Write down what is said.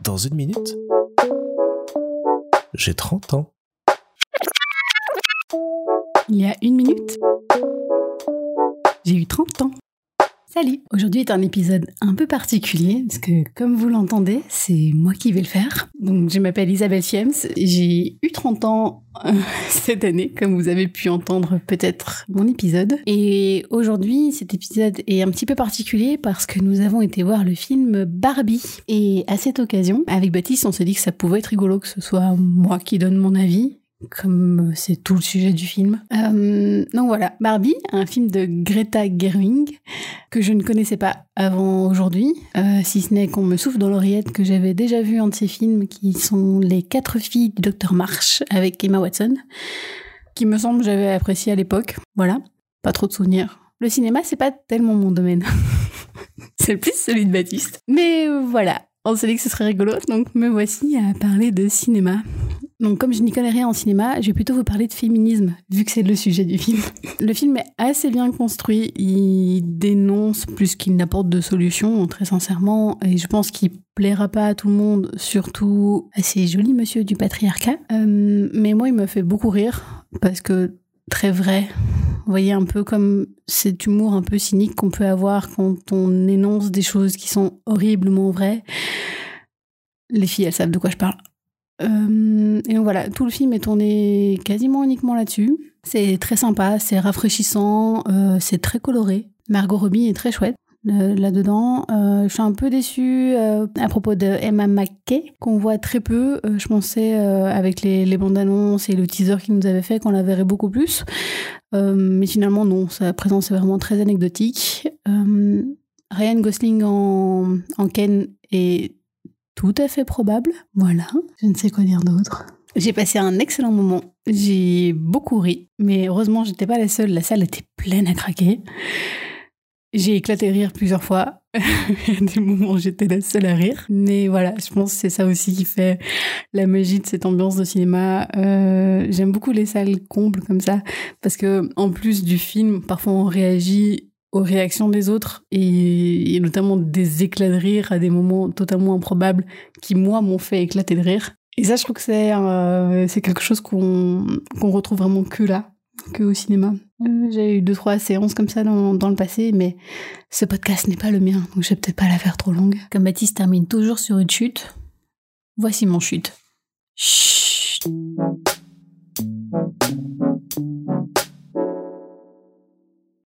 Dans une minute, j'ai 30 ans. Il y a une minute, j'ai eu 30 ans. Aujourd'hui est un épisode un peu particulier parce que comme vous l'entendez, c'est moi qui vais le faire. Donc je m'appelle Isabelle Siems, j'ai eu 30 ans euh, cette année comme vous avez pu entendre peut-être mon épisode. Et aujourd'hui cet épisode est un petit peu particulier parce que nous avons été voir le film Barbie. Et à cette occasion, avec Baptiste, on s'est dit que ça pouvait être rigolo que ce soit moi qui donne mon avis comme c'est tout le sujet du film. Euh, donc voilà, Barbie, un film de Greta Gerwig que je ne connaissais pas avant aujourd'hui, euh, si ce n'est qu'on me souffle dans l'oreillette que j'avais déjà vu un de ses films qui sont Les quatre filles du docteur March avec Emma Watson, qui me semble j'avais apprécié à l'époque. Voilà, pas trop de souvenirs. Le cinéma, c'est pas tellement mon domaine. c'est plus celui de Baptiste. Mais voilà, on s'est dit que ce serait rigolo, donc me voici à parler de cinéma. Donc comme je n'y connais rien en cinéma, je vais plutôt vous parler de féminisme, vu que c'est le sujet du film. Le film est assez bien construit, il dénonce plus qu'il n'apporte de solutions, très sincèrement, et je pense qu'il plaira pas à tout le monde, surtout à ces jolis monsieur du patriarcat. Euh, mais moi, il me fait beaucoup rire, parce que très vrai. Vous voyez un peu comme cet humour un peu cynique qu'on peut avoir quand on énonce des choses qui sont horriblement vraies. Les filles, elles savent de quoi je parle. Euh, et donc voilà, tout le film est tourné quasiment uniquement là-dessus. C'est très sympa, c'est rafraîchissant, euh, c'est très coloré. Margot Robbie est très chouette euh, là-dedans. je suis un peu déçue à propos de Emma McKay, qu'on voit très peu. je pensais avec les, bandes annonces et le teaser qu'il nous avait fait qu'on la verrait beaucoup plus. mais finalement, non, sa présence est vraiment très anecdotique. Ryan Gosling en, en Ken est tout à fait probable. Voilà, je ne sais quoi dire d'autre. J'ai passé un excellent moment. J'ai beaucoup ri, mais heureusement, j'étais pas la seule. La salle était pleine à craquer. J'ai éclaté rire plusieurs fois. Il y a des moments où j'étais la seule à rire. Mais voilà, je pense que c'est ça aussi qui fait la magie de cette ambiance de cinéma. Euh, J'aime beaucoup les salles combles comme ça. Parce que, en plus du film, parfois on réagit aux réactions des autres et, notamment des éclats de rire à des moments totalement improbables qui, moi, m'ont fait éclater de rire. Et ça, je trouve que c'est euh, quelque chose qu'on qu'on retrouve vraiment que là, que au cinéma. Euh, j'ai eu deux, trois séances comme ça dans, dans le passé, mais ce podcast n'est pas le mien, donc je vais peut-être pas la faire trop longue. Comme Baptiste termine toujours sur une chute, voici mon chute. Chut.